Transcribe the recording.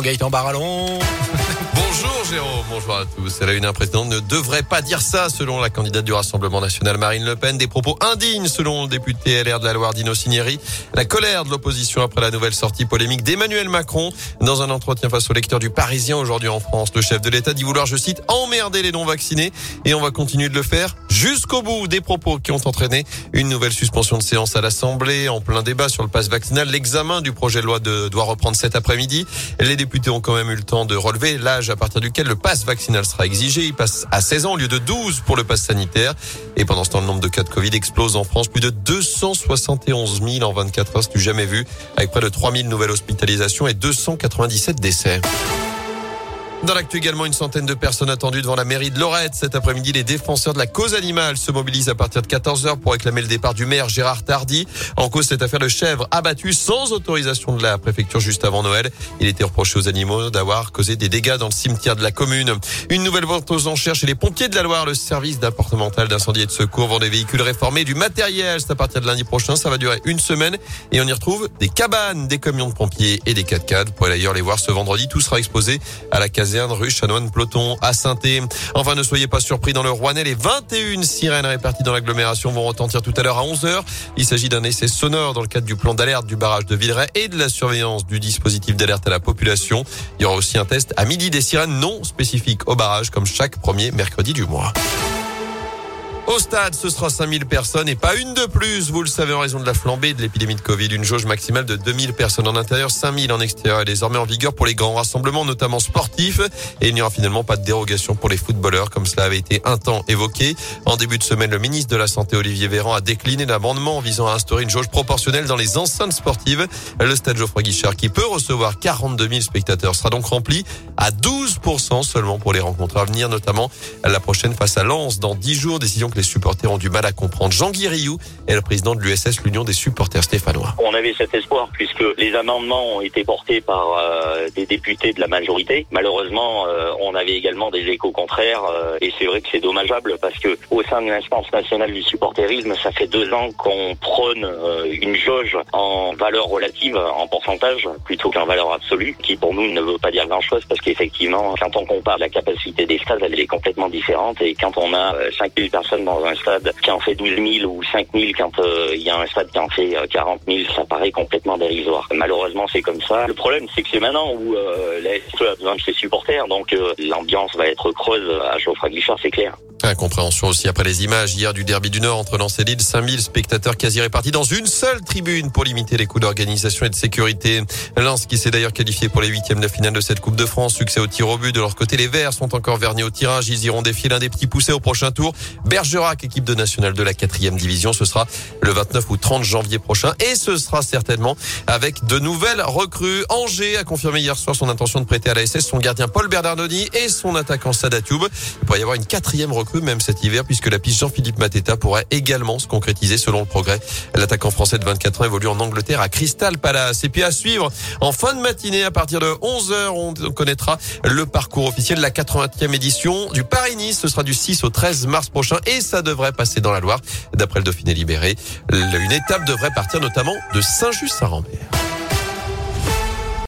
Gaëtan, Barallon. Bonjour Jérôme, bonjour à tous. La une, un ne devrait pas dire ça selon la candidate du Rassemblement National Marine Le Pen. Des propos indignes selon le député LR de la Loire Dino Cinieri. La colère de l'opposition après la nouvelle sortie polémique d'Emmanuel Macron. Dans un entretien face au lecteur du Parisien aujourd'hui en France, le chef de l'État dit vouloir, je cite, emmerder les non-vaccinés et on va continuer de le faire jusqu'au bout des propos qui ont entraîné une nouvelle suspension de séance à l'Assemblée en plein débat sur le passe vaccinal. L'examen du projet de loi doit reprendre cet après-midi. Les députés ont quand même eu le temps de relever l'âge à partir duquel le passe vaccinal sera exigé. Il passe à 16 ans au lieu de 12 pour le passe sanitaire. Et pendant ce temps, le nombre de cas de Covid explose en France. Plus de 271 000 en 24 heures, c'est du jamais vu, avec près de 3 000 nouvelles hospitalisations et 297 décès. Dans l'actu également, une centaine de personnes attendues devant la mairie de Lorette. Cet après-midi, les défenseurs de la cause animale se mobilisent à partir de 14h pour réclamer le départ du maire Gérard Tardy. En cause, cette affaire de chèvres abattues sans autorisation de la préfecture juste avant Noël. Il était reproché aux animaux d'avoir causé des dégâts dans le cimetière de la commune. Une nouvelle vente aux enchères chez les pompiers de la Loire. Le service départemental d'incendie et de secours vend des véhicules réformés, du matériel. C'est à partir de lundi prochain. Ça va durer une semaine et on y retrouve des cabanes, des camions de pompiers et des 4x4. Vous pourrez d'ailleurs les voir ce vendredi. Tout sera exposé à la caserne rue Chanoine-Ploton à saint Enfin, ne soyez pas surpris dans le Rouennais. Les 21 sirènes réparties dans l'agglomération vont retentir tout à l'heure à 11h. Il s'agit d'un essai sonore dans le cadre du plan d'alerte du barrage de Villeray et de la surveillance du dispositif d'alerte à la population. Il y aura aussi un test à midi des sirènes non spécifiques au barrage comme chaque premier mercredi du mois. Au stade, ce sera 5000 personnes et pas une de plus. Vous le savez, en raison de la flambée de l'épidémie de Covid, une jauge maximale de 2000 personnes en intérieur, 5000 en extérieur est désormais en vigueur pour les grands rassemblements, notamment sportifs. Et il n'y aura finalement pas de dérogation pour les footballeurs, comme cela avait été un temps évoqué. En début de semaine, le ministre de la Santé, Olivier Véran, a décliné l'amendement visant à instaurer une jauge proportionnelle dans les enceintes sportives. Le stade Geoffroy Guichard, qui peut recevoir 42 000 spectateurs, sera donc rempli à 12% seulement pour les rencontres à venir, notamment la prochaine face à Lens dans 10 jours. Décision les supporters ont du mal à comprendre. Jean Guirillou est le président de l'USS, l'Union des supporters stéphanois. On avait cet espoir puisque les amendements ont été portés par euh, des députés de la majorité. Malheureusement, euh, on avait également des échos contraires euh, et c'est vrai que c'est dommageable parce que au sein de l'instance nationale du supporterisme, ça fait deux ans qu'on prône une jauge en valeur relative, en pourcentage, plutôt qu'en valeur absolue, qui pour nous ne veut pas dire grand-chose parce qu'effectivement, quand on compare la capacité des stades, elle est complètement différente et quand on a 5000 personnes dans un stade qui en fait 12 000 ou 5 000 quand euh, il y a un stade qui en fait 40 euh, 000, ça paraît complètement dérisoire. Malheureusement, c'est comme ça. Le problème, c'est que c'est maintenant où euh, la SE a besoin de ses supporters, donc l'ambiance va être creuse à Geoffroy Guichard, c'est clair. Incompréhension aussi après les images hier du derby du Nord entre Lens et Lille. 5000 spectateurs quasi répartis dans une seule tribune pour limiter les coûts d'organisation et de sécurité. Lens qui s'est d'ailleurs qualifié pour les huitièmes de finale de cette Coupe de France. Succès au tir au but. De leur côté, les Verts sont encore vernis au tirage. Ils iront défier l'un des petits poussés au prochain tour. Bergerac, équipe de nationale de la quatrième division. Ce sera le 29 ou 30 janvier prochain. Et ce sera certainement avec de nouvelles recrues. Angers a confirmé hier soir son intention de prêter à la SS son gardien Paul Bernardoni et son attaquant Sadatube. Il pourrait y avoir une quatrième recrue même cet hiver puisque la piste Jean-Philippe Mateta pourrait également se concrétiser selon le progrès. L'attaquant français de 24 ans évolue en Angleterre à Crystal Palace. Et puis à suivre en fin de matinée à partir de 11h, on connaîtra le parcours officiel de la 80e édition du Paris-Nice. Ce sera du 6 au 13 mars prochain et ça devrait passer dans la Loire. D'après le Dauphiné libéré, une étape devrait partir notamment de Saint-Just-Saint-Rambert.